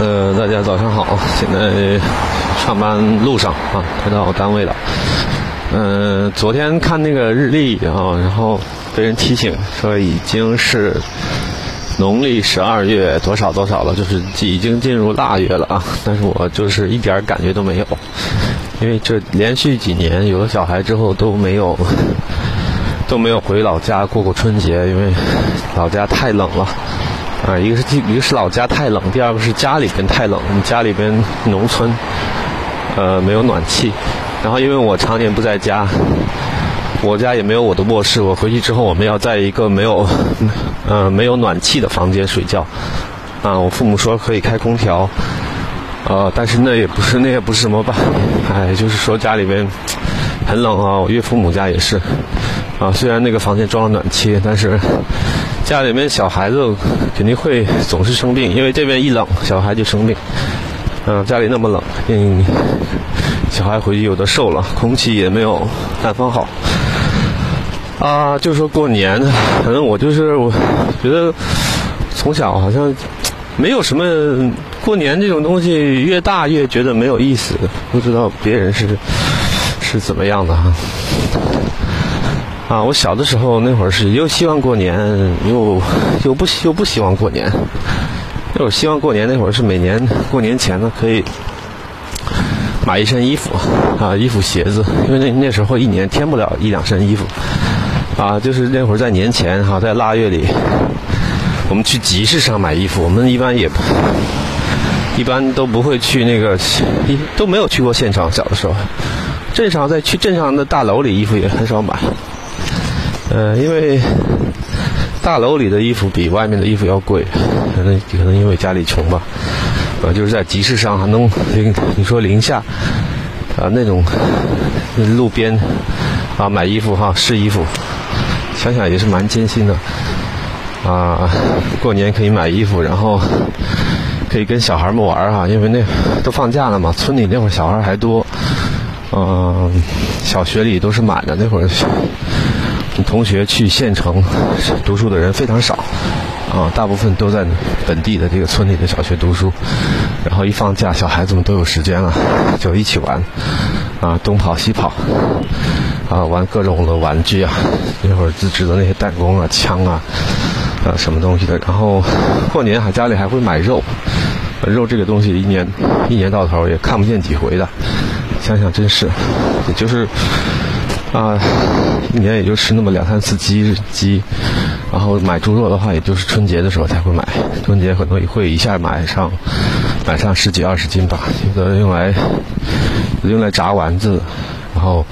呃，大家早上好，现在上班路上啊，快到单位了。嗯、昨天看那个日历啊，然后被人提醒说已经是农历十二月多少多少了，就是已经进入腊月了啊。但是我就是一点感觉都没有，因为这连续几年有了小孩之后都没有都没有回老家过过春节，因为老家太冷了。啊，一个是一个是老家太冷，第二个是家里边太冷。家里边农村，呃，没有暖气。然后因为我常年不在家，我家也没有我的卧室。我回去之后，我们要在一个没有，呃，没有暖气的房间睡觉。啊，我父母说可以开空调，呃，但是那也不是那也不是什么办法，哎，就是说家里边很冷啊。我岳父母家也是，啊，虽然那个房间装了暖气，但是。家里面小孩子肯定会总是生病，因为这边一冷，小孩就生病。嗯、家里那么冷，嗯，小孩回去有的受了，空气也没有南方好。啊，就说过年，可能我就是我觉得从小好像没有什么过年这种东西，越大越觉得没有意思。不知道别人是是怎么样的哈。啊，我小的时候那会儿是又希望过年，又又不又不希望过年。那会儿希望过年那会儿是每年过年前呢可以买一身衣服啊，衣服鞋子，因为那那时候一年添不了一两身衣服啊，就是那会儿在年前哈、在腊月里，我们去集市上买衣服，我们一般也一般都不会去那个都没有去过现场，小的时候，镇上在去镇上的大楼里衣服也很少买。呃，因为大楼里的衣服比外面的衣服要贵，可能可能因为家里穷吧。呃，就是在集市上还能，你你说零下啊那种路边啊买衣服哈试衣服，想想也是蛮艰辛的啊。过年可以买衣服，然后可以跟小孩们玩儿哈，因为那都放假了嘛，村里那会儿小孩还多，嗯、小学里都是满的，那会儿。同学去县城读书的人非常少，啊，大部分都在本地的这个村里的小学读书。然后一放假，小孩子们都有时间了，就一起玩，啊，东跑西跑，啊，玩各种的玩具啊，那会儿自制的那些弹弓啊、枪啊，啊，什么东西的。然后过年还家里还会买肉，肉这个东西一年一年到头也看不见几回的，想想真是，也就是。啊，一年也就吃那么两三次鸡鸡，然后买猪肉的话，也就是春节的时候才会买。春节可能也会一下买上，买上十几二十斤吧。有的用来，用来炸丸子，然后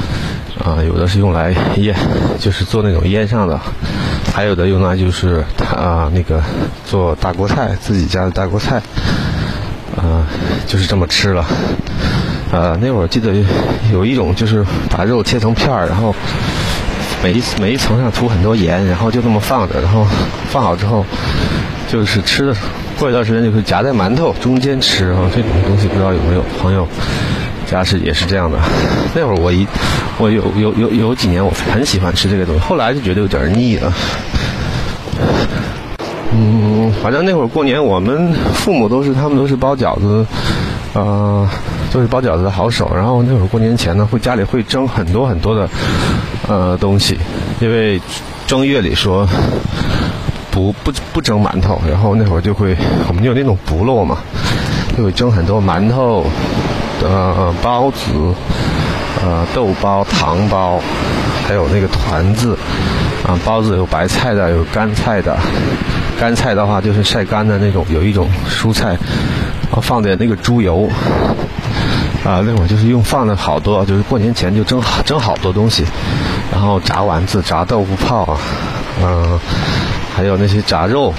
啊，有的是用来腌，就是做那种腌上的，还有的用来就是啊那个做大锅菜，自己家的大锅菜，啊，就是这么吃了。呃，那会儿记得有一种就是把肉切成片儿，然后每一每一层上涂很多盐，然后就这么放着，然后放好之后就是吃的，过一段时间就是夹在馒头中间吃啊。这种东西不知道有没有朋友家是也是这样的。那会儿我一我有有有有几年我很喜欢吃这个东西，后来就觉得有点腻了。嗯，反正那会儿过年，我们父母都是他们都是包饺子，呃，就是包饺子的好手。然后那会儿过年前呢，会家里会蒸很多很多的呃东西，因为正月里说不不不蒸馒头，然后那会儿就会我们有那种不漏嘛，就会蒸很多馒头、呃包子、呃豆包、糖包，还有那个团子。啊，包子有白菜的，有干菜的。干菜的话就是晒干的那种，有一种蔬菜，放点那个猪油。啊，那会儿就是用放了好多，就是过年前就蒸好蒸好多东西，然后炸丸子、炸豆腐泡啊，嗯、还有那些炸肉，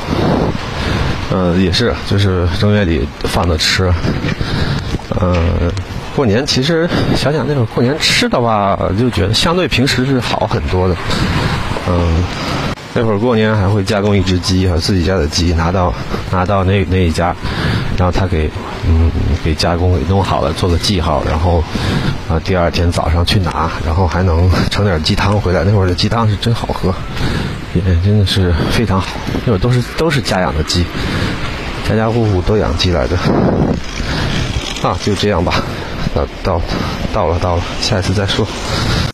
嗯、也是，就是正月里放着吃。嗯、过年其实想想那会儿过年吃的话，就觉得相对平时是好很多的。嗯，那会儿过年还会加工一只鸡啊，自己家的鸡拿到拿到那那一家，然后他给嗯给加工给弄好了，做个记号，然后啊第二天早上去拿，然后还能盛点鸡汤回来。那会儿的鸡汤是真好喝，也真的是非常好。那会儿都是都是家养的鸡，家家户户都养鸡来着。啊，就这样吧，到到到了到了，下一次再说。